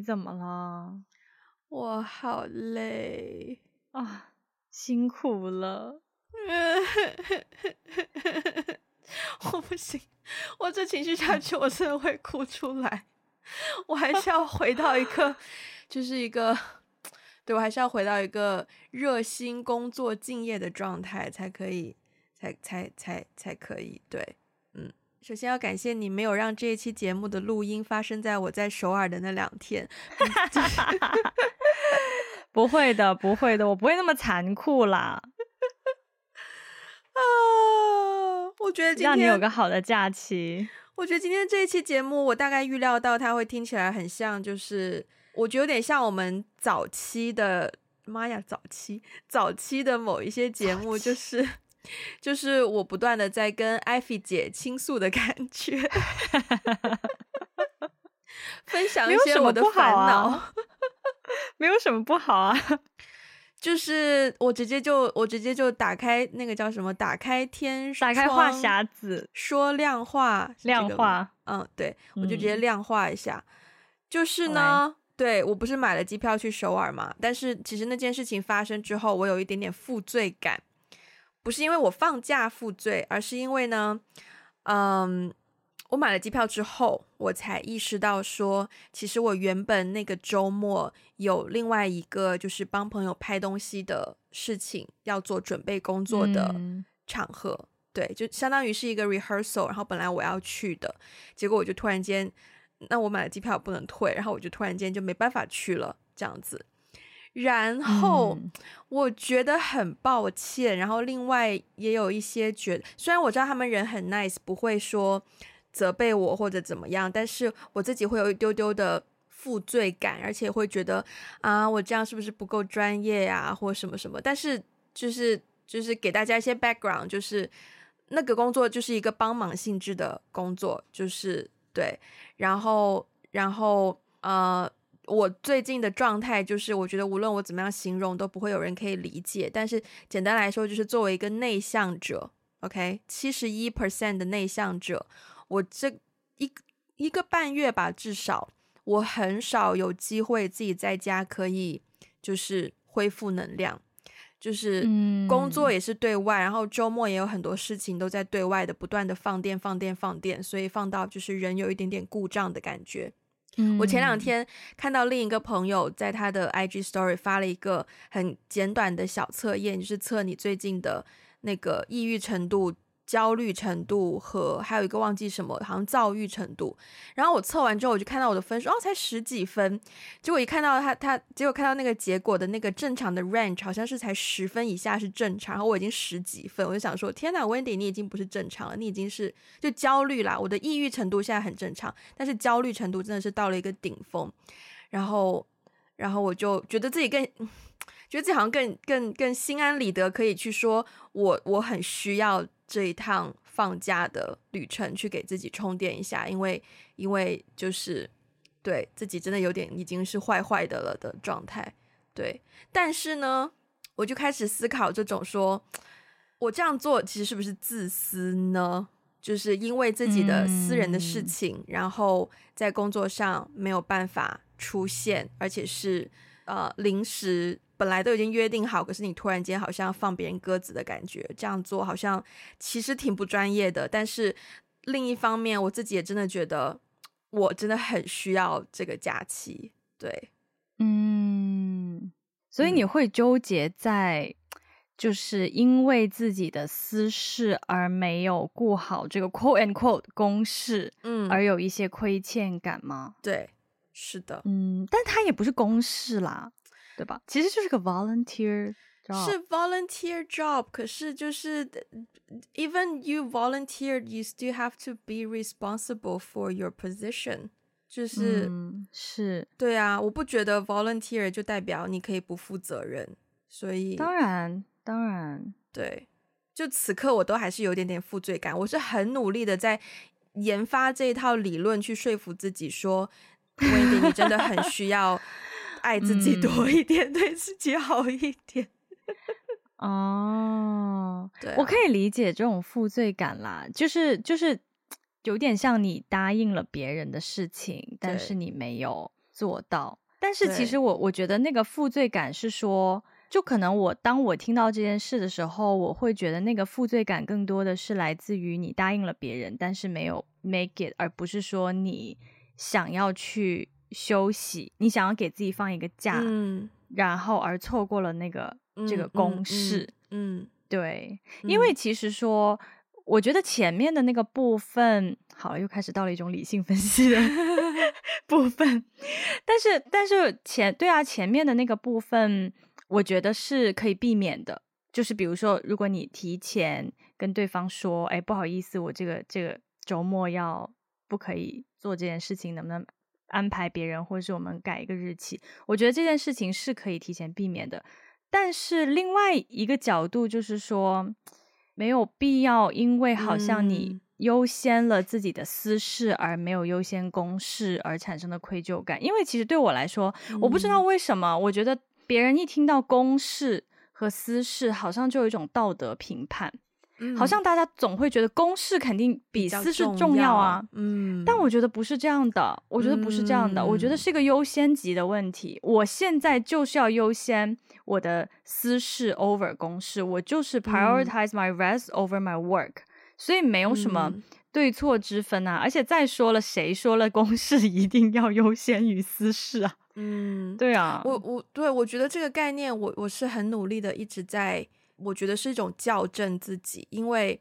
你怎么了？我好累啊，辛苦了。我不行，我这情绪下去，我真的会哭出来。我还是要回到一个，就是一个，对，我还是要回到一个热心工作、敬业的状态，才可以，才才才才可以。对，嗯，首先要感谢你，没有让这一期节目的录音发生在我在首尔的那两天。不会的，不会的，我不会那么残酷啦。啊，我觉得今天让你有个好的假期。我觉得今天这一期节目，我大概预料到它会听起来很像，就是我觉得有点像我们早期的，妈呀，早期早期的某一些节目，就是就是我不断的在跟艾菲姐倾诉的感觉，分享一些我的烦恼，没有什么不好啊。就是我直接就我直接就打开那个叫什么，打开天，打开话匣子，说亮话，亮话，嗯，对，我就直接量化一下。嗯、就是呢，对，我不是买了机票去首尔嘛，但是其实那件事情发生之后，我有一点点负罪感，不是因为我放假负罪，而是因为呢，嗯。我买了机票之后，我才意识到说，其实我原本那个周末有另外一个就是帮朋友拍东西的事情要做准备工作的场合，嗯、对，就相当于是一个 rehearsal，然后本来我要去的，结果我就突然间，那我买了机票不能退，然后我就突然间就没办法去了，这样子，然后我觉得很抱歉，然后另外也有一些觉得，虽然我知道他们人很 nice，不会说。责备我或者怎么样，但是我自己会有一丢丢的负罪感，而且会觉得啊，我这样是不是不够专业呀，或什么什么？但是就是就是给大家一些 background，就是那个工作就是一个帮忙性质的工作，就是对。然后然后呃，我最近的状态就是，我觉得无论我怎么样形容，都不会有人可以理解。但是简单来说，就是作为一个内向者，OK，七十一 percent 的内向者。我这一一个半月吧，至少我很少有机会自己在家可以就是恢复能量，就是工作也是对外，然后周末也有很多事情都在对外的不断的放电放电放电，所以放到就是人有一点点故障的感觉。我前两天看到另一个朋友在他的 IG Story 发了一个很简短的小测验，就是测你最近的那个抑郁程度。焦虑程度和还有一个忘记什么，好像躁郁程度。然后我测完之后，我就看到我的分数，哦，才十几分。结果一看到他，他结果看到那个结果的那个正常的 range 好像是才十分以下是正常。然后我已经十几分，我就想说，天哪，Wendy，你已经不是正常了，你已经是就焦虑啦。我的抑郁程度现在很正常，但是焦虑程度真的是到了一个顶峰。然后，然后我就觉得自己更，觉得自己好像更更更心安理得，可以去说我我很需要。这一趟放假的旅程，去给自己充电一下，因为因为就是对自己真的有点已经是坏坏的了的状态，对。但是呢，我就开始思考这种说，我这样做其实是不是自私呢？就是因为自己的私人的事情，嗯、然后在工作上没有办法出现，而且是呃临时。本来都已经约定好，可是你突然间好像放别人鸽子的感觉，这样做好像其实挺不专业的。但是另一方面，我自己也真的觉得，我真的很需要这个假期。对，嗯，所以你会纠结在，就是因为自己的私事而没有顾好这个 quote and quote 公事，嗯，而有一些亏欠感吗？对，是的，嗯，但它也不是公事啦。对吧？其实就是个 volunteer job，是 volunteer job。可是就是，even you volunteered, you still have to be responsible for your position。就是、嗯、是，对啊，我不觉得 volunteer 就代表你可以不负责任。所以当然，当然，对。就此刻，我都还是有点点负罪感。我是很努力的在研发这一套理论，去说服自己说，Wendy，你真的很需要。爱自己多一点，嗯、对自己好一点。哦，对、啊，我可以理解这种负罪感啦，就是就是有点像你答应了别人的事情，但是你没有做到。但是其实我我觉得那个负罪感是说，就可能我当我听到这件事的时候，我会觉得那个负罪感更多的是来自于你答应了别人，但是没有 make it，而不是说你想要去休息，你想要给自己放一个假，嗯，然后而错过了那个、嗯、这个公式，嗯，嗯对，因为其实说，我觉得前面的那个部分，好，又开始到了一种理性分析的。部分，但是但是前对啊，前面的那个部分，我觉得是可以避免的。就是比如说，如果你提前跟对方说，哎，不好意思，我这个这个周末要不可以做这件事情，能不能安排别人，或者是我们改一个日期？我觉得这件事情是可以提前避免的。但是另外一个角度就是说，没有必要，因为好像你。嗯优先了自己的私事，而没有优先公事而产生的愧疚感。因为其实对我来说，我不知道为什么，我觉得别人一听到公事和私事，好像就有一种道德评判，嗯，好像大家总会觉得公事肯定比私事重要啊。嗯，但我觉得不是这样的，我觉得不是这样的，嗯，我觉得是一个优先级的问题。我现在就是要优先我的私事 over 公事，我就是 prioritize my rest over my work。所以没有什么对错之分啊，嗯、而且再说了，谁说了公事一定要优先于私事啊？嗯，对啊，我我对我觉得这个概念我，我我是很努力的，一直在，我觉得是一种校正自己，因为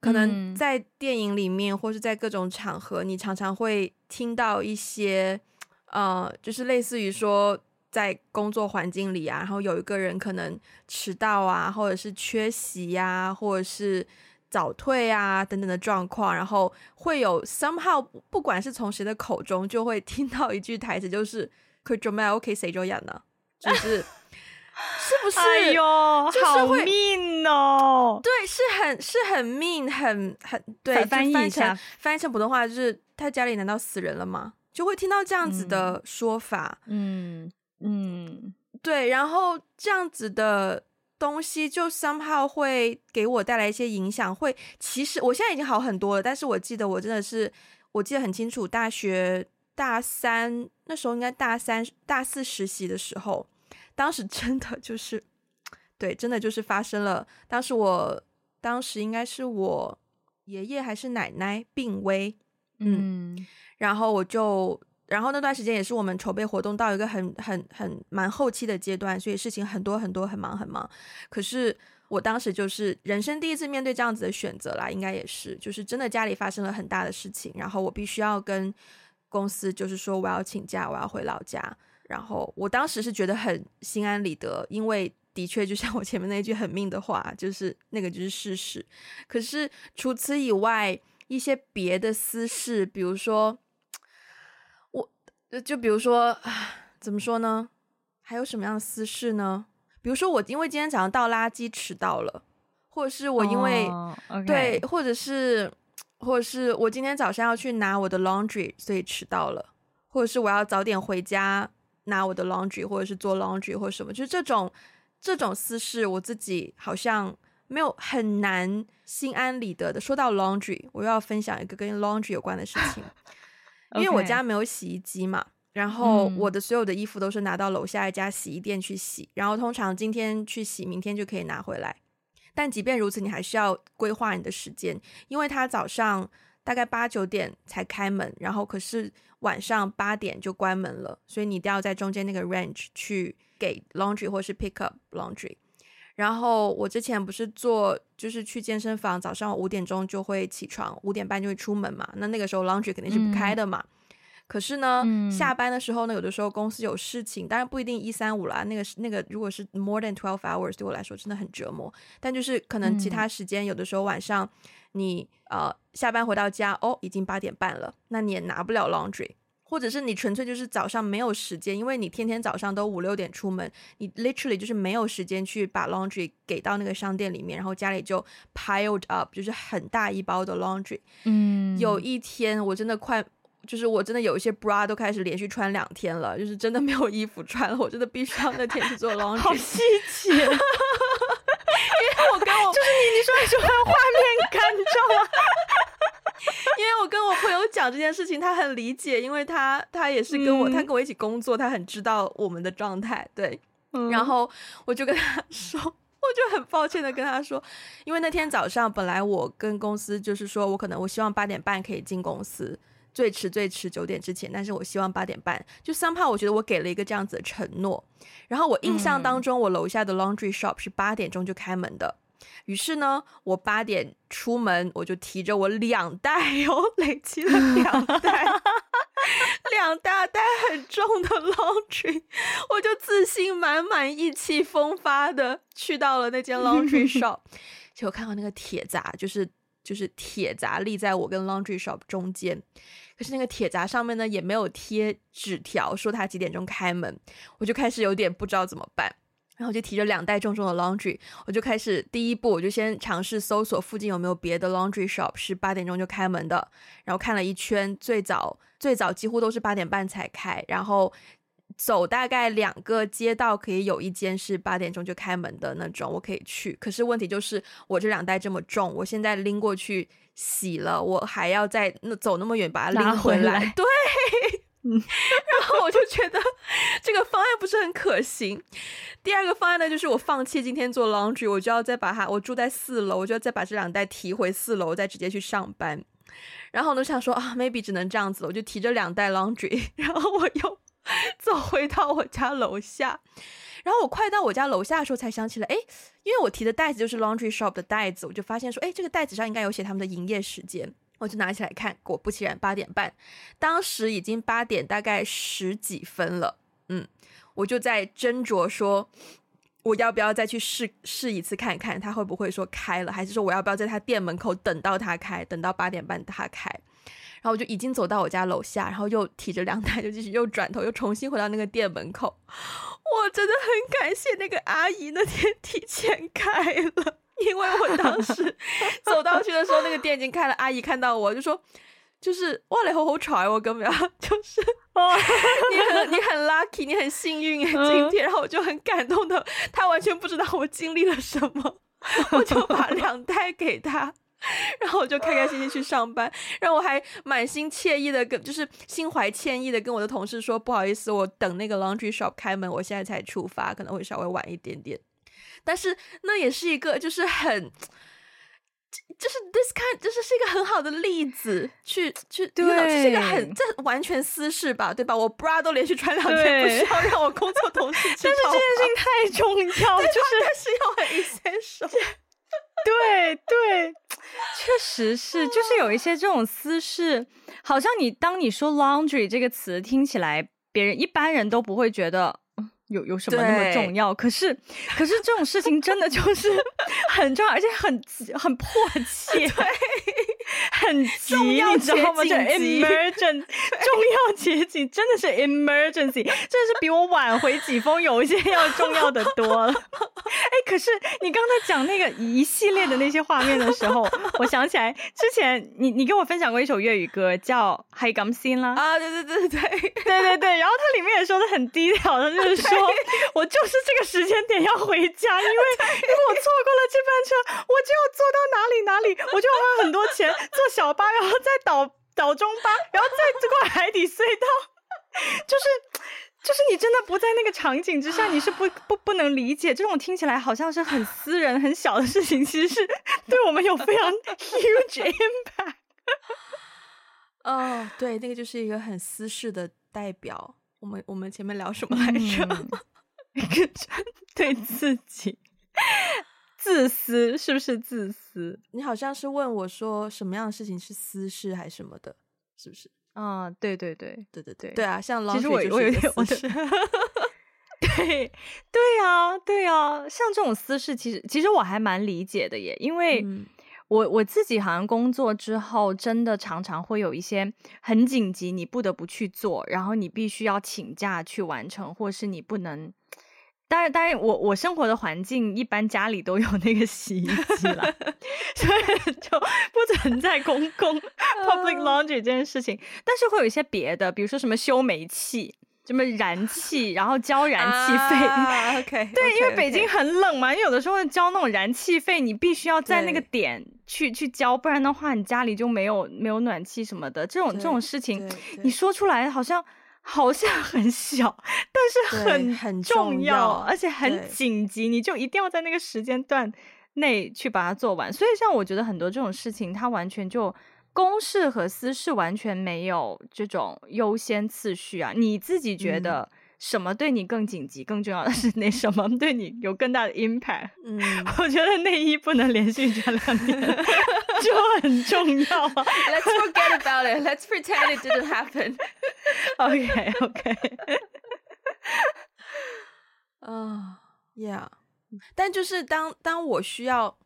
可能在电影里面、嗯、或是在各种场合，你常常会听到一些，呃，就是类似于说在工作环境里啊，然后有一个人可能迟到啊，或者是缺席呀、啊，或者是。早退啊，等等的状况，然后会有 somehow，不管是从谁的口中，就会听到一句台词，就是“佢做咩？OK，谁做人呢？”就是 是不是？哎呦，就是好 mean 哦！对，是很是很 mean，很很对。翻译一下，翻译成普通话就是：“他家里难道死人了吗？”就会听到这样子的说法。嗯嗯，对，然后这样子的。东西就 somehow 会给我带来一些影响，会其实我现在已经好很多了，但是我记得我真的是，我记得很清楚，大学大三那时候应该大三大四实习的时候，当时真的就是，对，真的就是发生了，当时我当时应该是我爷爷还是奶奶病危，嗯，嗯然后我就。然后那段时间也是我们筹备活动到一个很很很蛮后期的阶段，所以事情很多很多，很忙很忙。可是我当时就是人生第一次面对这样子的选择啦，应该也是，就是真的家里发生了很大的事情，然后我必须要跟公司就是说我要请假，我要回老家。然后我当时是觉得很心安理得，因为的确就像我前面那句很命的话，就是那个就是事实。可是除此以外，一些别的私事，比如说。我就比如说，怎么说呢？还有什么样的私事呢？比如说我因为今天早上倒垃圾迟到了，或者是我因为、oh. 对，或者是或者是我今天早上要去拿我的 laundry，所以迟到了，或者是我要早点回家拿我的 laundry，或者是做 laundry 或者什么，就是这种这种私事，我自己好像没有很难心安理得的。说到 laundry，我又要分享一个跟 laundry 有关的事情。因为我家没有洗衣机嘛，然后我的所有的衣服都是拿到楼下一家洗衣店去洗，然后通常今天去洗，明天就可以拿回来。但即便如此，你还是要规划你的时间，因为他早上大概八九点才开门，然后可是晚上八点就关门了，所以你一定要在中间那个 range 去给 laundry 或是 pick up laundry。然后我之前不是做，就是去健身房，早上五点钟就会起床，五点半就会出门嘛。那那个时候 laundry 肯定是不开的嘛。嗯、可是呢，嗯、下班的时候呢，有的时候公司有事情，当然不一定一三五啦。那个是那个，如果是 more than twelve hours，对我来说真的很折磨。但就是可能其他时间，有的时候晚上你呃下班回到家，哦，已经八点半了，那你也拿不了 laundry。或者是你纯粹就是早上没有时间，因为你天天早上都五六点出门，你 literally 就是没有时间去把 laundry 给到那个商店里面，然后家里就 piled up，就是很大一包的 laundry。嗯，有一天我真的快，就是我真的有一些 bra 都开始连续穿两天了，就是真的没有衣服穿了，我真的必须要那天去做 laundry。好细节，因为我跟我就是你，你说你喜欢画面感，你知道吗？因为我跟我朋友讲这件事情，他很理解，因为他他也是跟我，嗯、他跟我一起工作，他很知道我们的状态。对，嗯、然后我就跟他说，我就很抱歉的跟他说，因为那天早上本来我跟公司就是说我可能我希望八点半可以进公司。最迟最迟九点之前，但是我希望八点半。就 somehow 我觉得我给了一个这样子的承诺。然后我印象当中，我楼下的 laundry shop 是八点钟就开门的。于是呢，我八点出门，我就提着我两袋哟，累积了两袋，两大袋很重的 laundry，我就自信满满、意气风发的去到了那间 laundry shop。结果看到那个铁闸，就是。就是铁闸立在我跟 laundry shop 中间，可是那个铁闸上面呢，也没有贴纸条说他几点钟开门，我就开始有点不知道怎么办，然后就提着两袋重重的 laundry，我就开始第一步，我就先尝试搜索附近有没有别的 laundry shop 是八点钟就开门的，然后看了一圈，最早最早几乎都是八点半才开，然后。走大概两个街道，可以有一间是八点钟就开门的那种，我可以去。可是问题就是我这两袋这么重，我现在拎过去洗了，我还要再那走那么远把它拎回来。来对，嗯，然后我就觉得这个方案不是很可行。第二个方案呢，就是我放弃今天做 laundry，我就要再把它，我住在四楼，我就要再把这两袋提回四楼，再直接去上班。然后我就想说啊，maybe 只能这样子了，我就提着两袋 laundry，然后我又。走回到我家楼下，然后我快到我家楼下的时候，才想起来，哎，因为我提的袋子就是 laundry shop 的袋子，我就发现说，哎，这个袋子上应该有写他们的营业时间，我就拿起来看，果不其然，八点半，当时已经八点大概十几分了，嗯，我就在斟酌说，我要不要再去试试一次看看他会不会说开了，还是说我要不要在他店门口等到他开，等到八点半他开。然后我就已经走到我家楼下，然后又提着两袋，就继续又转头又重新回到那个店门口。我真的很感谢那个阿姨那天提前开了，因为我当时 走到去的时候，那个店已经开了。阿姨看到我就说：“就是哇，你好好彩哦，咁 样就是哦，你很你很 lucky，你很幸运哎，今天。”然后我就很感动的，他完全不知道我经历了什么，我就把两袋给他。然后我就开开心心去上班，然后我还满心惬意的跟，就是心怀歉意的跟我的同事说，不好意思，我等那个 laundry shop 开门，我现在才出发，可能会稍微晚一点点。但是那也是一个，就是很，就是 this kind，就是是一个很好的例子，去去，对，这是一个很，这完全私事吧，对吧？我 bra 都连续穿两天，不需要让我工作同事知道。但是这件事情太重要，就是但是要很 essential。对对，确实是，就是有一些这种私事，好像你当你说 laundry 这个词听起来，别人一般人都不会觉得。有有什么那么重要？可是，可是这种事情真的就是 很重要，而且很很迫切，对，很急，你知道吗？就 emergency，重要节径真的是 emergency，真的是比我晚回几封邮件要重要的多了。哎，可是你刚才讲那个一系列的那些画面的时候，我想起来之前你你跟我分享过一首粤语歌叫《海港心》啦。啊，对对对对对对对，然后它里面也说的很低调，的就是说我就是这个时间点要回家，因为因为我错过了这班车，我就要坐到哪里哪里，我就要花很多钱。坐小巴，然后再倒倒中巴，然后再过海底隧道。就是 就是你真的不在那个场景之下，你是不 不不能理解这种听起来好像是很私人很小的事情，其实是对我们有非常 huge impact。哦，对，那个就是一个很私事的代表。我们我们前面聊什么来着？一个针对自己，自私是不是自私？你好像是问我说什么样的事情是私事还是什么的，是不是？啊，对对对对对对对啊！像其实我我有点我的 对对啊对啊，像这种私事，其实其实我还蛮理解的耶，因为。嗯我我自己好像工作之后，真的常常会有一些很紧急，你不得不去做，然后你必须要请假去完成，或是你不能。当然，当然，我我生活的环境一般家里都有那个洗衣机了，所以就不存在公共 public laundry 这件事情。但是会有一些别的，比如说什么修煤气。什么燃气，然后交 燃气费、啊、？OK，对，okay, 因为北京很冷嘛.因为有的时候交那种燃气费，你必须要在那个点去去交，不然的话你家里就没有没有暖气什么的。这种这种事情，你说出来好像好像很小，但是很很重要，而且很紧急，你就一定要在那个时间段内去把它做完。所以像我觉得很多这种事情，它完全就公事和私事完全没有这种优先次序啊。你自己觉得？嗯什么对你更紧急？更重要的是那 什么对你有更大的 impact？嗯，我觉得内衣不能连续穿两天就很重要。Let's forget about it. Let's pretend it didn't happen. OK OK。啊，Yeah。但就是当当我需要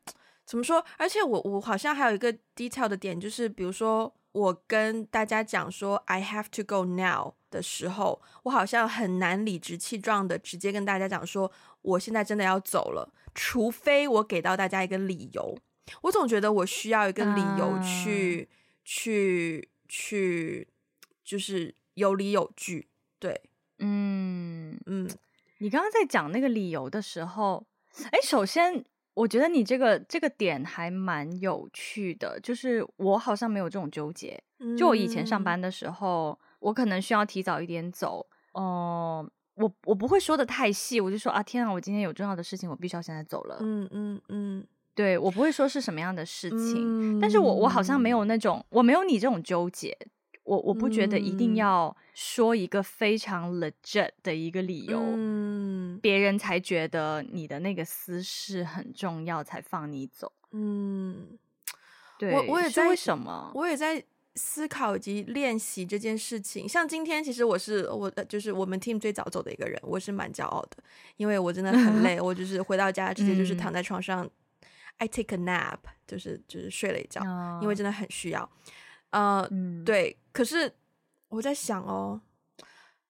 怎么说？而且我我好像还有一个 detail 的点，就是比如说我跟大家讲说 I have to go now。的时候，我好像很难理直气壮的直接跟大家讲说，我现在真的要走了，除非我给到大家一个理由。我总觉得我需要一个理由去、uh、去去，就是有理有据。对，嗯嗯，你刚刚在讲那个理由的时候，哎，首先我觉得你这个这个点还蛮有趣的，就是我好像没有这种纠结。就我以前上班的时候。嗯我可能需要提早一点走，哦、呃，我我不会说的太细，我就说啊，天啊，我今天有重要的事情，我必须要现在走了。嗯嗯嗯，嗯对，我不会说是什么样的事情，嗯、但是我我好像没有那种，我没有你这种纠结，我我不觉得一定要说一个非常 legit 的一个理由，嗯，别人才觉得你的那个私事很重要才放你走。嗯，对，我我也在为什么？我也在。思考以及练习这件事情，像今天其实我是我就是我们 team 最早走的一个人，我是蛮骄傲的，因为我真的很 累，我就是回到家直接就是躺在床上、嗯、，I take a nap，就是就是睡了一觉，哦、因为真的很需要。呃，嗯、对，可是我在想哦，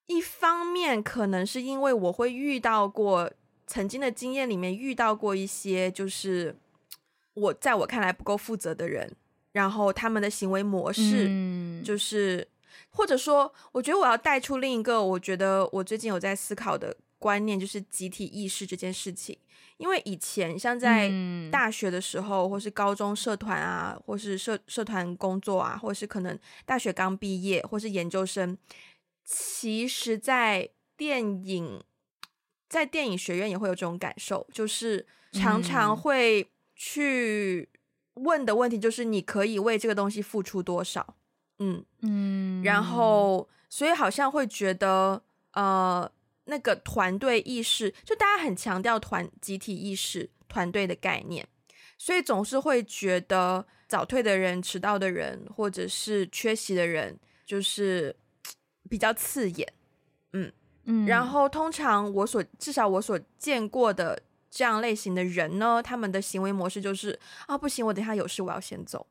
一方面可能是因为我会遇到过曾经的经验里面遇到过一些就是我在我看来不够负责的人。然后他们的行为模式，就是，嗯、或者说，我觉得我要带出另一个，我觉得我最近有在思考的观念，就是集体意识这件事情。因为以前像在大学的时候，嗯、或是高中社团啊，或是社社团工作啊，或是可能大学刚毕业，或是研究生，其实，在电影，在电影学院也会有这种感受，就是常常会去。问的问题就是你可以为这个东西付出多少？嗯嗯，然后所以好像会觉得呃那个团队意识，就大家很强调团集体意识、团队的概念，所以总是会觉得早退的人、迟到的人或者是缺席的人就是 比较刺眼。嗯嗯，然后通常我所至少我所见过的。这样类型的人呢，他们的行为模式就是啊，不行，我等一下有事，我要先走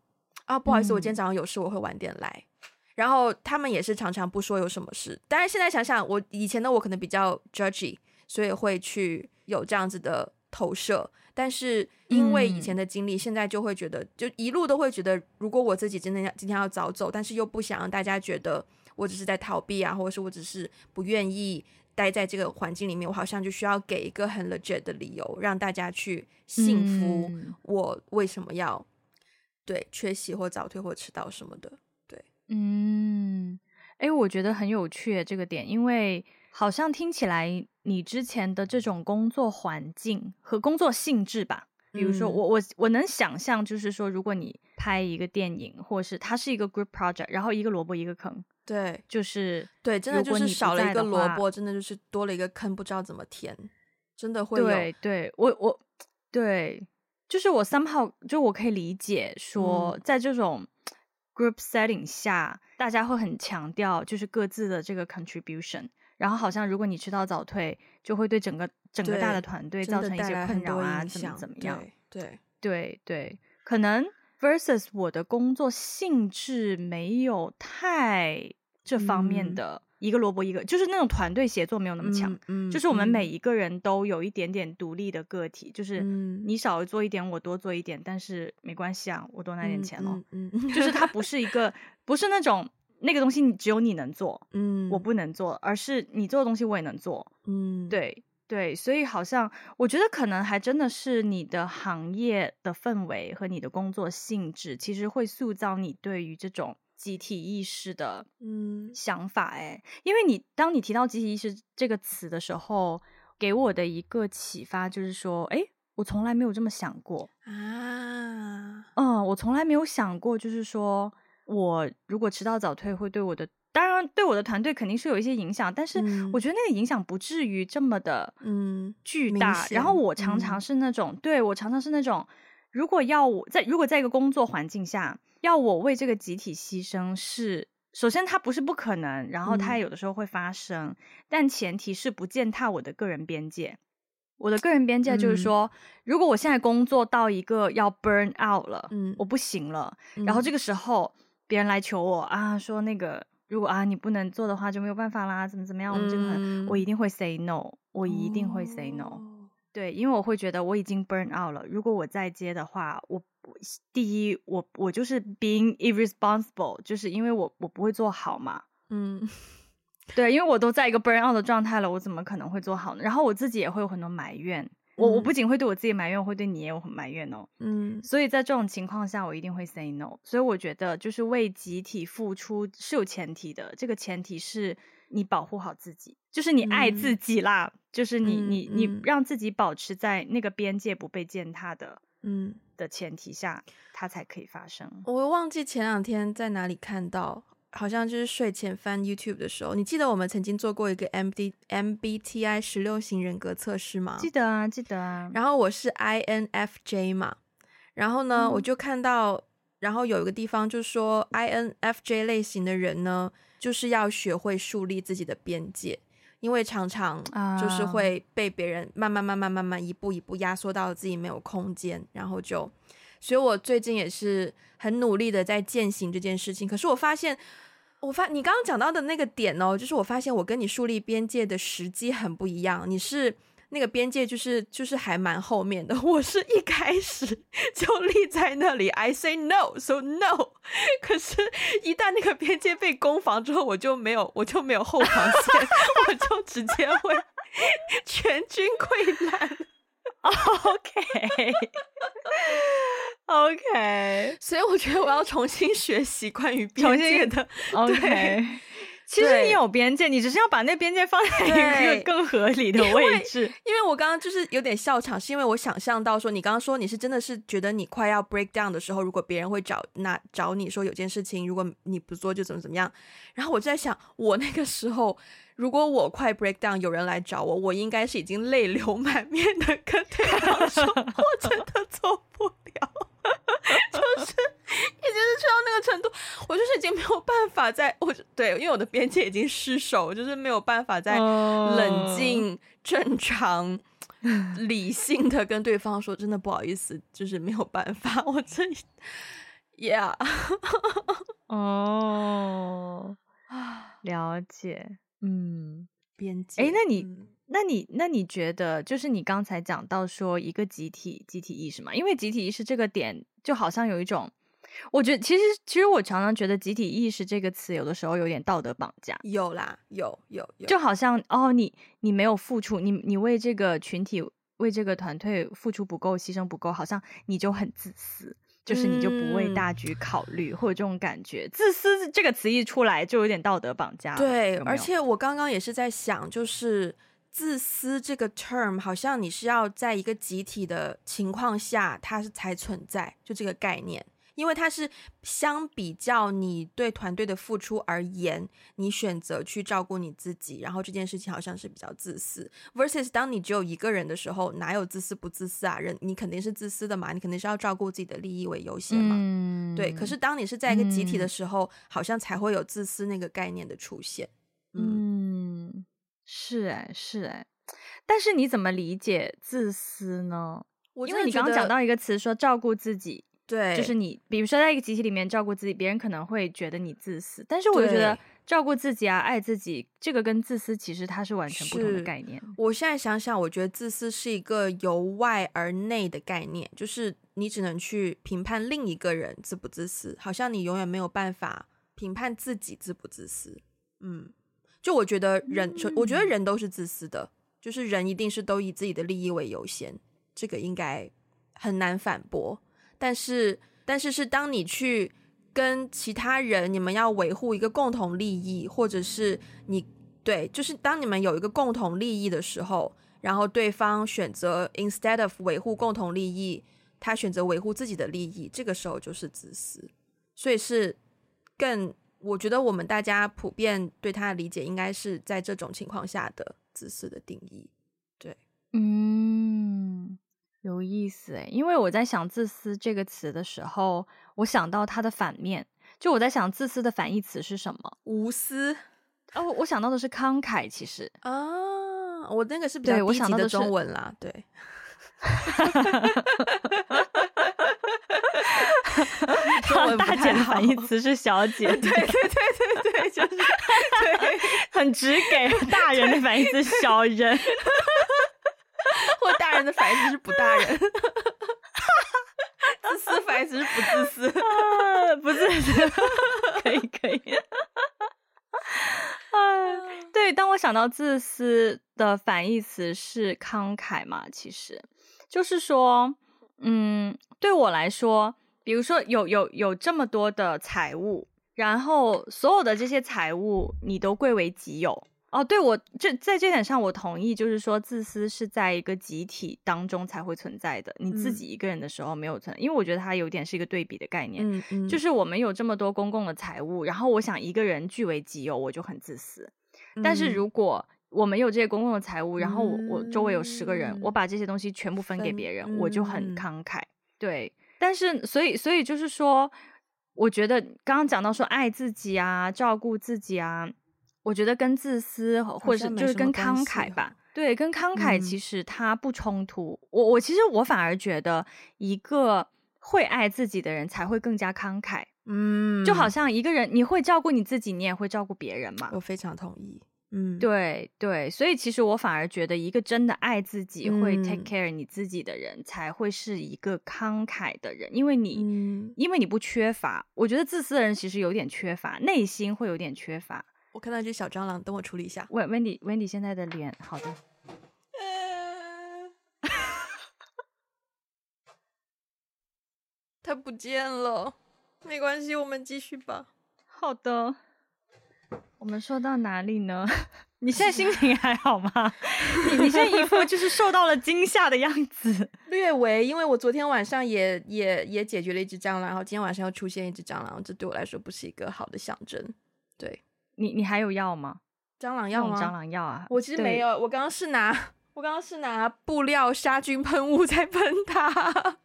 啊，不好意思，我今天早上有事，我会晚点来。嗯、然后他们也是常常不说有什么事。但是，现在想想，我以前的我可能比较 judgy，所以会去有这样子的投射。但是因为以前的经历，嗯、现在就会觉得，就一路都会觉得，如果我自己真的要今天要早走，但是又不想让大家觉得我只是在逃避啊，或者是我只是不愿意。待在这个环境里面，我好像就需要给一个很 legit 的理由，让大家去信服我为什么要、嗯、对缺席或早退或迟到什么的。对，嗯，哎，我觉得很有趣这个点，因为好像听起来你之前的这种工作环境和工作性质吧，比如说我我我能想象，就是说如果你拍一个电影，或者是它是一个 group project，然后一个萝卜一个坑。对，就是对，真的就是少了一个萝卜，真的就是多了一个坑，不知道怎么填，真的会有。对，对我我对，就是我 somehow 就我可以理解说，在这种 group setting 下，嗯、大家会很强调就是各自的这个 contribution，然后好像如果你迟到早退，就会对整个整个大的团队造成一些困扰啊，怎么怎么样？对对对对，可能。versus 我的工作性质没有太这方面的一个萝卜一个，嗯、就是那种团队协作没有那么强，嗯嗯、就是我们每一个人都有一点点独立的个体，嗯、就是你少做一点，我多做一点，但是没关系啊，我多拿点钱咯。嗯嗯、就是它不是一。个，不是那种那个东西你只有你能做，嗯，我不能做，而是你做的东西我也能做，嗯，对。对，所以好像我觉得可能还真的是你的行业的氛围和你的工作性质，其实会塑造你对于这种集体意识的嗯想法。哎，因为你当你提到集体意识这个词的时候，给我的一个启发就是说，哎，我从来没有这么想过啊。嗯，我从来没有想过，就是说我如果迟到早退会对我的。当然，对我的团队肯定是有一些影响，但是我觉得那个影响不至于这么的嗯巨大。然后我常常是那种，嗯、对我常常是那种，如果要我在如果在一个工作环境下要我为这个集体牺牲是，首先它不是不可能，然后它有的时候会发生，嗯、但前提是不践踏我的个人边界。我的个人边界就是说，嗯、如果我现在工作到一个要 burn out 了，嗯，我不行了，嗯、然后这个时候别人来求我啊，说那个。如果啊你不能做的话就没有办法啦，怎么怎么样？我们这个、嗯、我一定会 say no，我一定会 say no。哦、对，因为我会觉得我已经 burn out 了。如果我再接的话，我第一我我就是 being irresponsible，就是因为我我不会做好嘛。嗯，对，因为我都在一个 burn out 的状态了，我怎么可能会做好呢？然后我自己也会有很多埋怨。我我不仅会对我自己埋怨，我会对你也有很埋怨哦。嗯，所以在这种情况下，我一定会 say no。所以我觉得，就是为集体付出是有前提的，这个前提是你保护好自己，就是你爱自己啦，嗯、就是你你你让自己保持在那个边界不被践踏的，嗯的前提下，它才可以发生。我忘记前两天在哪里看到。好像就是睡前翻 YouTube 的时候，你记得我们曾经做过一个 MD MBTI 十六型人格测试吗？记得啊，记得啊。然后我是 INFJ 嘛，然后呢，嗯、我就看到，然后有一个地方就是说 INFJ 类型的人呢，就是要学会树立自己的边界，因为常常就是会被别人慢慢慢慢慢慢一步一步压缩到自己没有空间，然后就。所以我最近也是很努力的在践行这件事情，可是我发现，我发你刚刚讲到的那个点哦，就是我发现我跟你树立边界的时机很不一样。你是那个边界就是就是还蛮后面的，我是一开始就立在那里，I say no, so no。可是，一旦那个边界被攻防之后，我就没有我就没有后防线，我就直接会全军溃烂。OK。OK，所以我觉得我要重新学习关于边界的。OK，对其实你有边界，你只是要把那边界放在一个更合理的位置。因为，因为我刚刚就是有点笑场，是因为我想象到说，你刚刚说你是真的是觉得你快要 break down 的时候，如果别人会找那找你说有件事情，如果你不做就怎么怎么样。然后我就在想，我那个时候如果我快 break down，有人来找我，我应该是已经泪流满面的跟对方说，我真的做不了。就是已经是去到那个程度，我就是已经没有办法在，我对，因为我的边界已经失守，就是没有办法再冷静、正常、理性的跟对方说，真的不好意思，就是没有办法，我这，Yeah，哦，了解，嗯，边界，哎，那你。嗯那你那你觉得，就是你刚才讲到说一个集体集体意识嘛？因为集体意识这个点，就好像有一种，我觉得其实其实我常常觉得集体意识这个词有的时候有点道德绑架。有啦，有有有，就好像哦，你你没有付出，你你为这个群体为这个团队付出不够，牺牲不够，好像你就很自私，就是你就不为大局考虑，嗯、或者这种感觉。自私这个词一出来，就有点道德绑架。对，有有而且我刚刚也是在想，就是。自私这个 term 好像你是要在一个集体的情况下，它是才存在，就这个概念，因为它是相比较你对团队的付出而言，你选择去照顾你自己，然后这件事情好像是比较自私。versus 当你只有一个人的时候，哪有自私不自私啊？人你肯定是自私的嘛，你肯定是要照顾自己的利益为优先嘛。嗯，对。可是当你是在一个集体的时候，嗯、好像才会有自私那个概念的出现。嗯。嗯是哎，是哎，但是你怎么理解自私呢？因为你刚刚讲到一个词，说照顾自己，对，就是你，比如说在一个集体里面照顾自己，别人可能会觉得你自私，但是我就觉得照顾自己啊，爱自己，这个跟自私其实它是完全不同的概念。我现在想想，我觉得自私是一个由外而内的概念，就是你只能去评判另一个人自不自私，好像你永远没有办法评判自己自不自私。嗯。就我觉得人，我觉得人都是自私的，就是人一定是都以自己的利益为优先，这个应该很难反驳。但是，但是是当你去跟其他人，你们要维护一个共同利益，或者是你对，就是当你们有一个共同利益的时候，然后对方选择 instead of 维护共同利益，他选择维护自己的利益，这个时候就是自私。所以是更。我觉得我们大家普遍对他的理解，应该是在这种情况下的自私的定义。对，嗯，有意思诶，因为我在想“自私”这个词的时候，我想到它的反面。就我在想，自私的反义词是什么？无私。哦，我想到的是慷慨。其实啊，我那个是比较低级的中文啦。对。大姐的反义词是小姐，对对对对对，就是对，很直给。大人的反义词是小人，或大人的反义词是不大人。自私反义词是不自私，不自私，可以可以。啊，对，当我想到自私的反义词是慷慨嘛，其实就是说，嗯，对我来说。比如说有有有这么多的财物，然后所有的这些财物你都归为己有哦。对，我这在这点上我同意，就是说自私是在一个集体当中才会存在的，你自己一个人的时候没有存因为我觉得它有点是一个对比的概念。嗯嗯，就是我们有这么多公共的财物，然后我想一个人据为己有，我就很自私。但是如果我们有这些公共的财物，然后我我周围有十个人，我把这些东西全部分给别人，我就很慷慨。对。但是，所以，所以就是说，我觉得刚刚讲到说爱自己啊，照顾自己啊，我觉得跟自私或者是就是跟慷慨吧，对，跟慷慨其实它不冲突。嗯、我我其实我反而觉得，一个会爱自己的人才会更加慷慨。嗯，就好像一个人你会照顾你自己，你也会照顾别人嘛。我非常同意。嗯，对对，所以其实我反而觉得，一个真的爱自己、嗯、会 take care 你自己的人，才会是一个慷慨的人，因为你、嗯，因为你不缺乏。我觉得自私的人其实有点缺乏，内心会有点缺乏。我看到一只小蟑螂，等我处理一下。喂，Wendy，Wendy 现在的脸，好的。它不见了，没关系，我们继续吧。好的。我们说到哪里呢？你现在心情还好吗？你你现在一副就是受到了惊吓的样子。略微，因为我昨天晚上也也也解决了一只蟑螂，然后今天晚上又出现一只蟑螂，这对我来说不是一个好的象征。对，你你还有药吗？蟑螂药吗？蟑螂药啊？我其实没有，我刚刚是拿我刚刚是拿布料杀菌喷雾在喷它。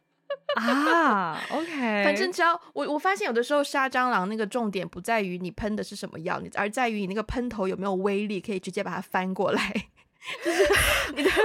啊，OK，反正只要我我发现有的时候杀蟑螂那个重点不在于你喷的是什么药，你而在于你那个喷头有没有威力，可以直接把它翻过来。就是，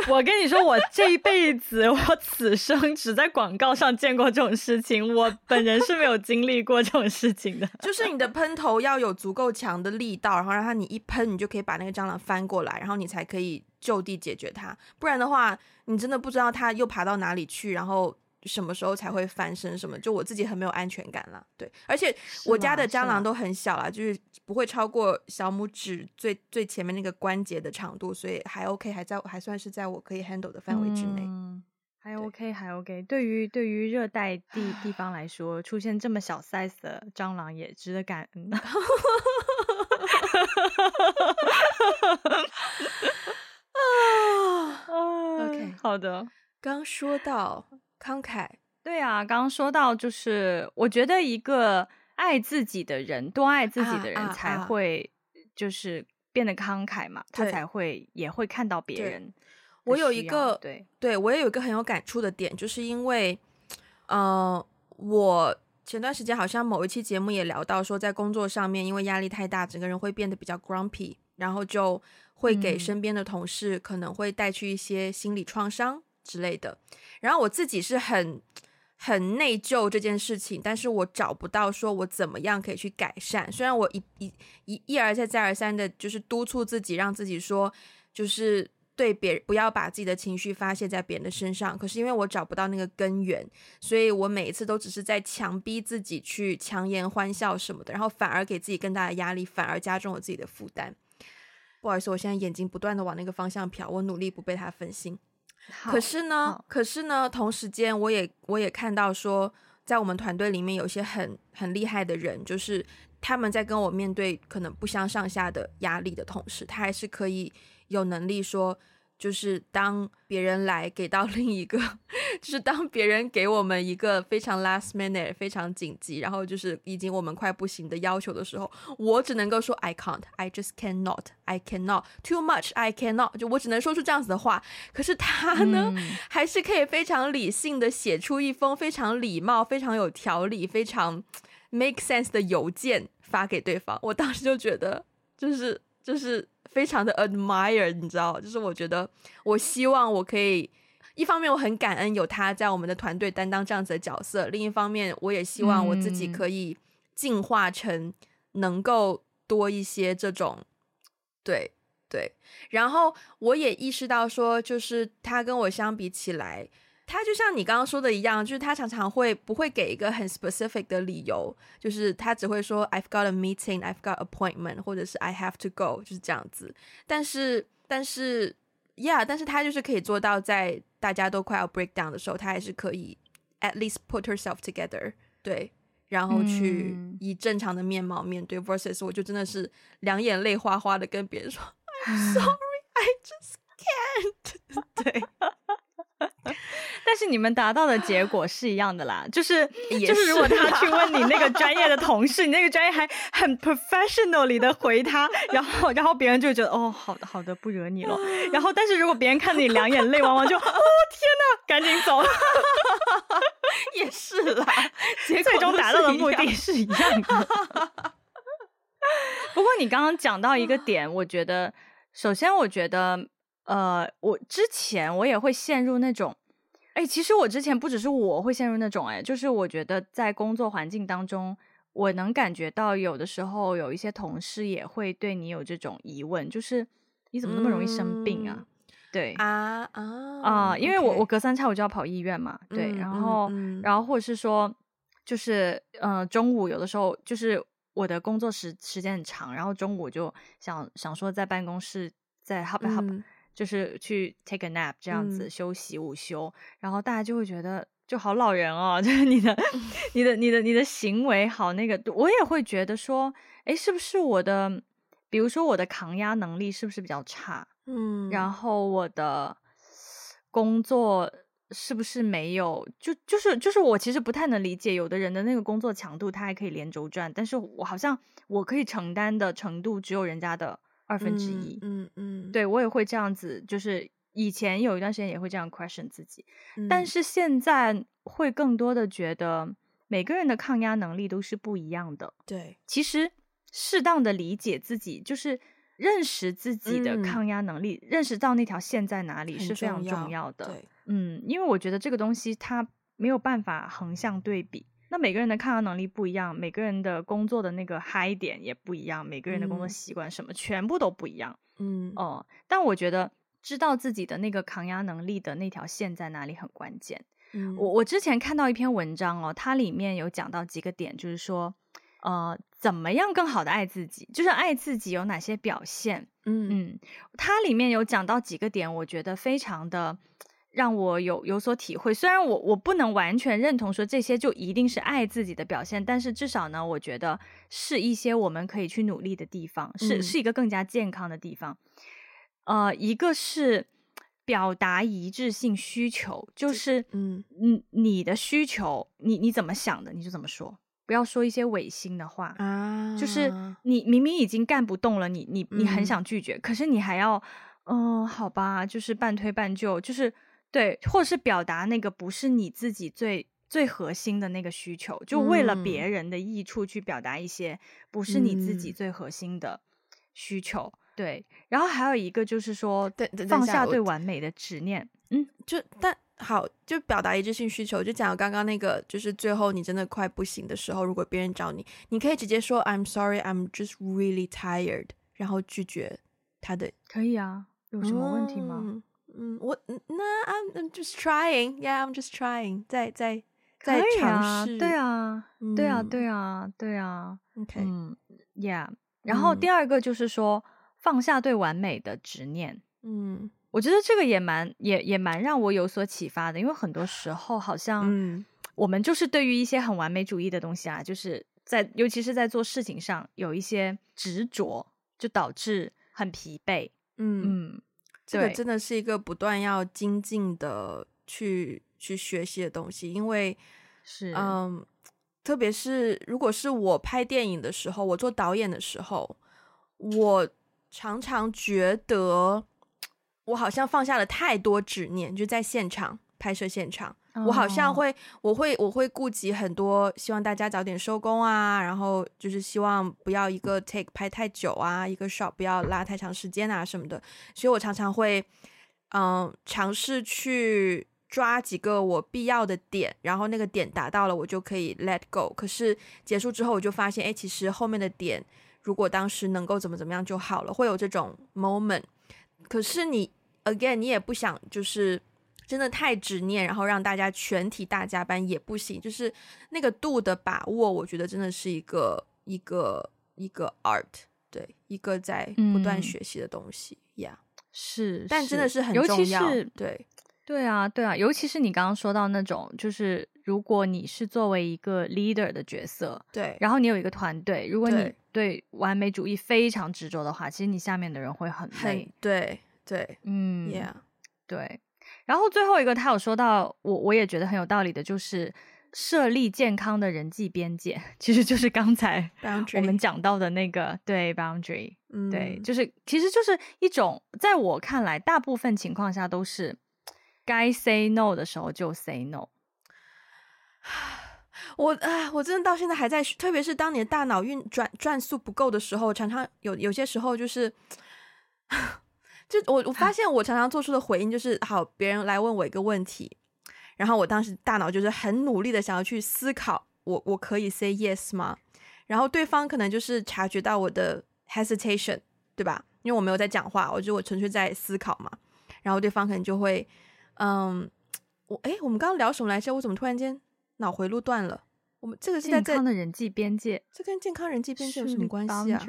我跟你说，我这一辈子，我此生只在广告上见过这种事情，我本人是没有经历过这种事情的。就是你的喷头要有足够强的力道，然后让它你一喷，你就可以把那个蟑螂翻过来，然后你才可以就地解决它。不然的话，你真的不知道它又爬到哪里去，然后。什么时候才会翻身？什么？就我自己很没有安全感啦。对，而且我家的蟑螂都很小啦，是就是不会超过小拇指最最前面那个关节的长度，所以还 OK，还在还算是在我可以 handle 的范围之内。嗯，还 OK，还 OK。对于对于热带地地方来说，出现这么小 size 的蟑螂也值得感恩。啊，OK，好的。刚说到。慷慨，对啊，刚刚说到就是，我觉得一个爱自己的人，多爱自己的人才会就是变得慷慨嘛，啊啊啊、他才会也会看到别人。我有一个对对，我也有一个很有感触的点，就是因为，呃，我前段时间好像某一期节目也聊到说，在工作上面因为压力太大，整个人会变得比较 grumpy，然后就会给身边的同事可能会带去一些心理创伤。之类的，然后我自己是很很内疚这件事情，但是我找不到说我怎么样可以去改善。虽然我一一一一而再再而三的，就是督促自己，让自己说，就是对别人不要把自己的情绪发泄在别人的身上。可是因为我找不到那个根源，所以我每一次都只是在强逼自己去强颜欢笑什么的，然后反而给自己更大的压力，反而加重了自己的负担。不好意思，我现在眼睛不断的往那个方向瞟，我努力不被他分心。好可是呢，可是呢，同时间我也我也看到说，在我们团队里面有些很很厉害的人，就是他们在跟我面对可能不相上下的压力的同时，他还是可以有能力说。就是当别人来给到另一个，就是当别人给我们一个非常 last minute、非常紧急，然后就是已经我们快不行的要求的时候，我只能够说 I can't, I just cannot, I cannot, too much, I cannot，就我只能说出这样子的话。可是他呢，嗯、还是可以非常理性的写出一封非常礼貌、非常有条理、非常 make sense 的邮件发给对方。我当时就觉得，就是就是。非常的 admire，你知道，就是我觉得，我希望我可以，一方面我很感恩有他在我们的团队担当这样子的角色，另一方面我也希望我自己可以进化成能够多一些这种，对对，然后我也意识到说，就是他跟我相比起来。他就像你刚刚说的一样，就是他常常会不会给一个很 specific 的理由，就是他只会说 I've got a meeting, I've got appointment，或者是 I have to go，就是这样子。但是，但是，yeah，但是他就是可以做到，在大家都快要 break down 的时候，他还是可以 at least put herself together，对，然后去以正常的面貌面对。versus 我就真的是两眼泪哗哗的跟别人说 I'm sorry, I just can't，对。但是你们达到的结果是一样的啦，就是就是如果他去问你那个专业的同事，你那个专业还很 professionally 的回他，然后然后别人就觉得哦，好的好的，不惹你了。然后但是如果别人看你两眼泪汪汪，就 哦天哪，赶紧走。也是啦，最终达到的目的是一样的。不过你刚刚讲到一个点，我觉得首先我觉得。呃，我之前我也会陷入那种，哎，其实我之前不只是我会陷入那种，哎，就是我觉得在工作环境当中，我能感觉到有的时候有一些同事也会对你有这种疑问，就是你怎么那么容易生病啊？嗯、对啊啊啊！因为我.我隔三差五就要跑医院嘛，对，嗯、然后、嗯、然后或者是说，就是呃中午有的时候就是我的工作时时间很长，然后中午就想想说在办公室在 hub、嗯。就是去 take a nap 这样子休息午休，嗯、然后大家就会觉得就好老人哦，就是你的、你的、你的、你的行为好那个，我也会觉得说，哎，是不是我的，比如说我的抗压能力是不是比较差？嗯，然后我的工作是不是没有？就就是就是我其实不太能理解，有的人的那个工作强度他还可以连轴转，但是我好像我可以承担的程度只有人家的。二分之一，嗯嗯，嗯，对，我也会这样子，就是以前有一段时间也会这样 question 自己，嗯，但是现在会更多的觉得每个人的抗压能力都是不一样的。对，其实适当的理解自己，就是认识自己的抗压能力，嗯，认识到那条线在哪里是非常重要的。对，嗯，因为我觉得这个东西它没有办法横向对比。那每个人的抗压能力不一样，每个人的工作的那个嗨点也不一样，每个人的工作习惯什么、嗯、全部都不一样。嗯哦、呃，但我觉得知道自己的那个抗压能力的那条线在哪里很关键。嗯，我我之前看到一篇文章哦，它里面有讲到几个点，就是说，呃，怎么样更好的爱自己，就是爱自己有哪些表现？嗯嗯，它里面有讲到几个点，我觉得非常的。让我有有所体会，虽然我我不能完全认同说这些就一定是爱自己的表现，但是至少呢，我觉得是一些我们可以去努力的地方，是是一个更加健康的地方。呃，一个是表达一致性需求，就是嗯嗯，你的需求，你你怎么想的，你就怎么说，不要说一些违心的话啊。就是你明明已经干不动了，你你你很想拒绝，嗯，可是你还要嗯，好吧，就是半推半就，就是。对，或者是表达那个不是你自己最最核心的那个需求，就为了别人的益处去表达一些不是你自己最核心的需求。嗯、对，然后还有一个就是说，对，放下对完美的执念。嗯，就但好，就表达一致性需求，就讲刚刚那个，就是最后你真的快不行的时候，如果别人找你，你可以直接说 I'm sorry, I'm just really tired，然后拒绝他的。可以啊，有什么问题吗？嗯嗯，我那 I'm, I'm just trying, yeah, I'm just trying，在在在尝试，对啊，嗯、对啊，对啊，对啊，，OK，嗯，Yeah，然后第二个就是说、嗯、放下对完美的执念。嗯，我觉得这个也蛮也也蛮让我有所启发的，因为很多时候好像我们就是对于一些很完美主义的东西啊，就是在尤其是在做事情上有一些执着，就导致很疲惫。嗯。嗯，这个真的是一个不断要精进的去去学习的东西，因为是嗯。特别是如果是我拍电影的时候，我做导演的时候，我常常觉得我好像放下了太多执念，就在现场拍摄现场，我好像会，我会，我会顾及很多，希望大家早点收工啊，然后就是希望不要一个 take 拍太久啊，一个 shot 不要拉太长时间啊什么的，所以我常常会，嗯，尝试去。抓几个我必要的点，然后那个点达到了，我就可以 let go。可是结束之后，我就发现，哎，其实后面的点，如果当时能够怎么怎么样就好了，会有这种 moment。可是你 again，你也不想就是真的太执念，然后让大家全体大加班也不行。就是那个度的把握，我觉得真的是一个一个一个 art，对，一个在不断学习的东西呀。嗯、yeah, 是，但真的是很重要，对。对啊，对啊，尤其是你刚刚说到那种，就是如果你是作为一个 leader 的角色，对，然后你有一个团队，如果你对完美主义非常执着的话，其实你下面的人会很累。对对，嗯，yeah，对。然后最后一个，他有说到，我我也觉得很有道理的，就是设立健康的人际边界，其实就是刚才我们讲到的那个对 boundary，嗯，对，就是其实就是一种，在我看来，大部分情况下都是。该 say no 的时候就 say no。我啊，我真的到现在还在，特别是当你的大脑运转转速不够的时候，常常有有些时候就是，就我我发现我常常做出的回应就是，好，别人来问我一个问题，然后我当时大脑就是很努力的想要去思考，我我可以 say yes 吗？然后对方可能就是察觉到我的 hesitation，对吧？因为我没有在讲话，我就我纯粹在思考嘛，然后对方可能就会。嗯，我诶，我们刚刚聊什么来着？我怎么突然间脑回路断了？我们这个是在健康的人际边界，这跟健康人际边界有什么关系啊？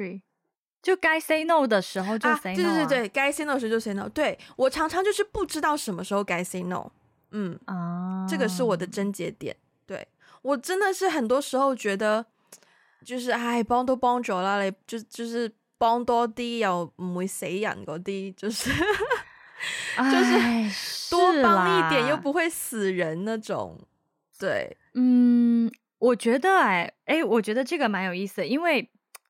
就该 say no 的时候就 say no，啊，对对对，该 say no 的时候就 say no。对，我常常就是不知道什么时候该 say no。嗯啊，这个是我的症结点。对，我真的是很多时候觉得，就是哎，帮都帮咗啦，你就就是帮多啲又唔会死人嗰啲，就是。就是 多帮一点又不会死人那种，对，嗯，我觉得哎哎，我觉得这个蛮有意思的，因为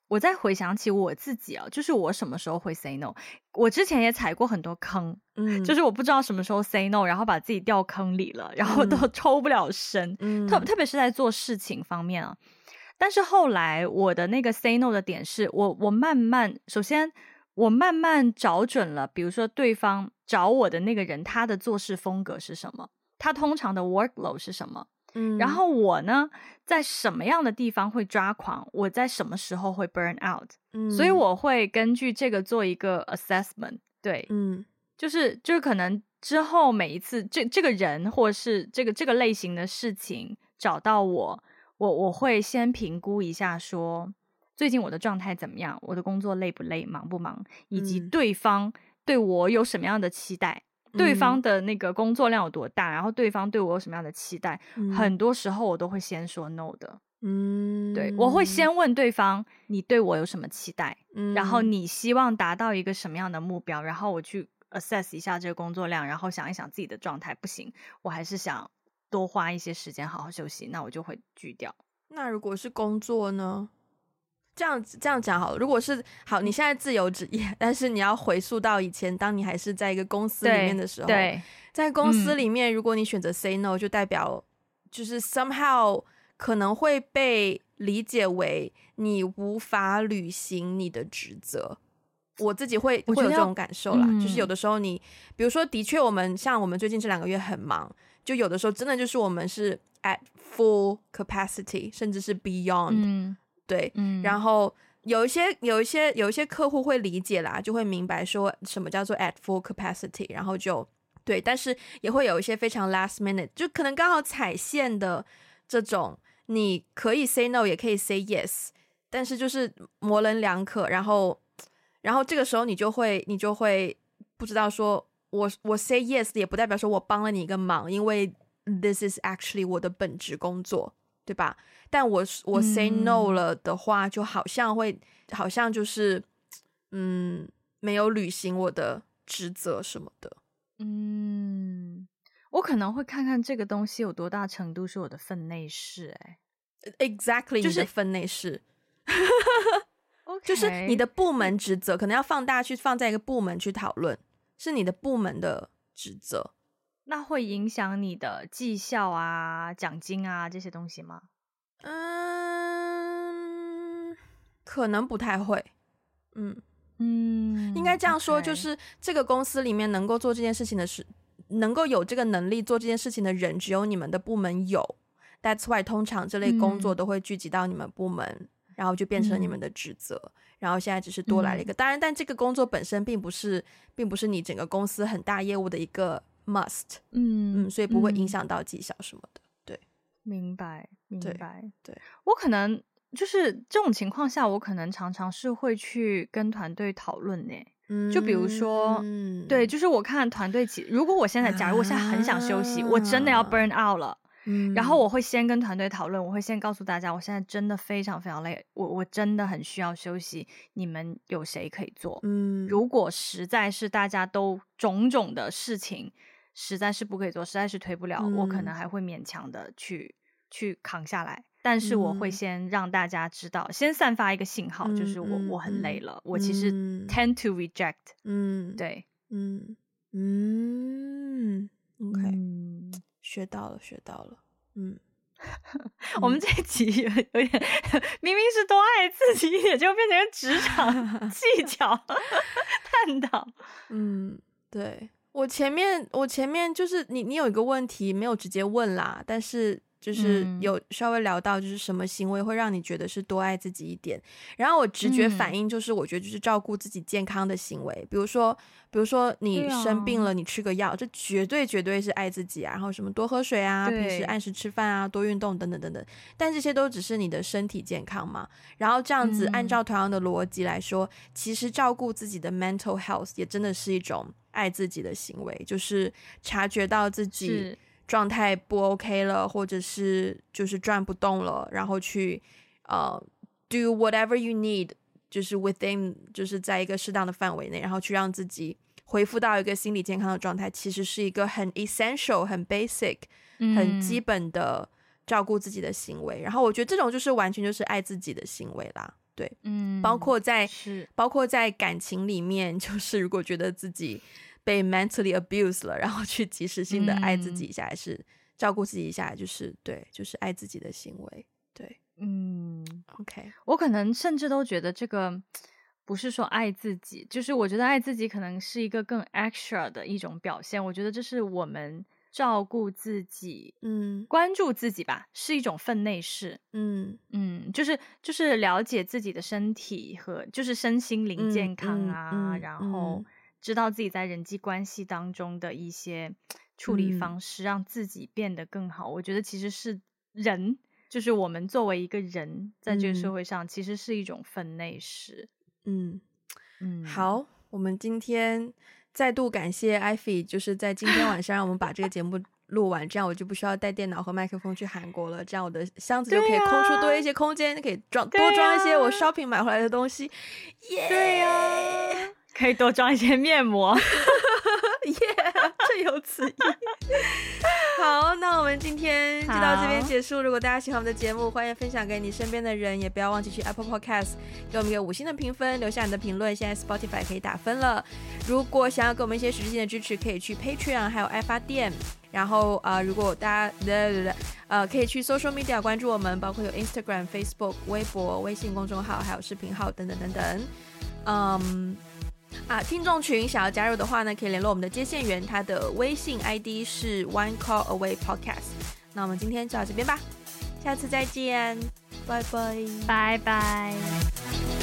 我在回想起我自己啊，就是我什么时候会 say no，我之前也踩过很多坑，嗯，就是我不知道什么时候 say no，然后把自己掉坑里了，然后都 抽不了身，嗯，特特别是在做事情方面啊，但是后来我的那个 say no 的点是我我慢慢首先。我慢慢找准了，比如说对方找我的那个人，他的做事风格是什么？他通常的 workload 是什么？嗯，然后我呢，在什么样的地方会抓狂？我在什么时候会 burn out？嗯，所以我会根据这个做一个 assessment。对，嗯，就是就是可能之后每一次这这个人或是这个这个类型的事情找到我，我我会先评估一下说。最近我的状态怎么样？我的工作累不累？忙不忙？以及对方对我有什么样的期待？嗯、对方的那个工作量有多大？然后对方对我有什么样的期待？嗯、很多时候我都会先说 no 的。嗯，对，我会先问对方，你对我有什么期待？嗯、然后你希望达到一个什么样的目标？然后我去 assess 一下这个工作量，然后想一想自己的状态，不行，我还是想多花一些时间好好休息，那我就会拒掉。那如果是工作呢？这样子这样讲好了，如果是好，你现在自由职业，但是你要回溯到以前，当你还是在一个公司里面的时候，对，在公司里面，如果你选择 say no，就代表就是 somehow 可能会被理解为你无法履行你的职责。我自己会会有这种感受啦，嗯、就是有的时候你，比如说，的确我们像我们最近这两个月很忙，就有的时候真的就是我们是 at full capacity，甚至是 beyond。嗯对，嗯，然后有一些有一些有一些客户会理解啦，就会明白说什么叫做 at full capacity，然后就对，但是也会有一些非常 last minute，就可能刚好踩线的这种，你可以 say no，也可以 say yes，但是就是模棱两可，然后然后这个时候你就会你就会不知道说我我 say yes 也不代表说我帮了你一个忙，因为 this is actually 我的本职工作，对吧？但我我 say no 了的话，就好像会、嗯、好像就是嗯没有履行我的职责什么的。嗯，我可能会看看这个东西有多大程度是我的分内事、欸，哎，exactly 就是分内事。就是你的部门职责，可能要放大去放在一个部门去讨论，是你的部门的职责，那会影响你的绩效啊、奖金啊这些东西吗？嗯，可能不太会。嗯嗯，应该这样说，就是这个公司里面能够做这件事情的是，能够有这个能力做这件事情的人，只有你们的部门有。That's why 通常这类工作都会聚集到你们部门。嗯然后就变成你们的职责，嗯、然后现在只是多来了一个。当然，但这个工作本身并不是，并不是你整个公司很大业务的一个 must。嗯嗯，所以不会影响到绩效什么的。对，明白明白。对，对我可能就是这种情况下，我可能常常是会去跟团队讨论呢。嗯，就比如说，嗯，对，就是我看团队起，如果我现在，假如我现在很想休息，啊、我真的要 burn out 了。嗯，然后我会先跟团队讨论，我会先告诉大家，我现在真的非常非常累，我我真的很需要休息，你们有谁可以做？嗯，如果实在是大家都种种的事情实在是不可以做，实在是推不了，嗯，我可能还会勉强的去去扛下来，但是我会先让大家知道，嗯，先散发一个信号，就是我，嗯，我很累了，嗯，我其实 tend to reject，嗯，对，嗯嗯，OK。嗯。学到了，学到了。嗯，我们这一集有有点，明明是多爱自己一点，就变成职场技巧 探讨。嗯，对，我前面，我前面就是你，你有一个问题没有直接问啦，但是。就是有稍微聊到，就是什么行为会让你觉得是多爱自己一点。然后我直觉反应就是，我觉得就是照顾自己健康的行为。嗯、比如说，比如说你生病了，你吃个药，这绝对绝对是爱自己啊。然后什么多喝水啊，平时按时吃饭啊，多运动等等等等。但这些都只是你的身体健康嘛。然后这样子按照同样的逻辑来说，嗯、其实照顾自己的 mental health 也真的是一种爱自己的行为，就是察觉到自己。状态不 OK 了，或者是就是转不动了，然后去呃、uh, do whatever you need，就是 within，就是在一个适当的范围内，然后去让自己恢复到一个心理健康的状态，其实是一个很 essential、很 basic、很基本的照顾自己的行为。嗯、然后我觉得这种就是完全就是爱自己的行为啦，对，嗯，包括在是包括在感情里面，就是如果觉得自己。被 mentally abused 了，然后去及时性的爱自己一下，嗯、还是照顾自己一下，就是对，就是爱自己的行为。对，嗯，OK，我可能甚至都觉得这个不是说爱自己，就是我觉得爱自己可能是一个更 extra 的一种表现。我觉得这是我们照顾自己，嗯，关注自己吧，是一种分内事。嗯嗯，就是就是了解自己的身体和就是身心灵健康啊，嗯嗯嗯、然后。知道自己在人际关系当中的一些处理方式，嗯、让自己变得更好。我觉得其实是人，就是我们作为一个人，在这个社会上，嗯、其实是一种分内事。嗯嗯，好，我们今天再度感谢 Ivy，就是在今天晚上让我们把这个节目录完，这样我就不需要带电脑和麦克风去韩国了，这样我的箱子就可以空出多一些空间，可以装多装一些我 shopping 买回来的东西。耶，对呀。可以多装一些面膜，耶，这有此意。好，那我们今天就到这边结束。如果大家喜欢我们的节目，欢迎分享给你身边的人，也不要忘记去 Apple Podcast 给我们一个五星的评分，留下你的评论。现在 Spotify 可以打分了。如果想要给我们一些实质性的支持，可以去 Patreon，还有爱发电。然后啊、呃，如果大家对对对，呃，可以去 Social Media 关注我们，包括有 Instagram、Facebook、微博、微信公众号，还有视频号等等等等。嗯。啊，听众群想要加入的话呢，可以联络我们的接线员，他的微信 ID 是 One Call Away Podcast。那我们今天就到这边吧，下次再见，拜拜，拜拜。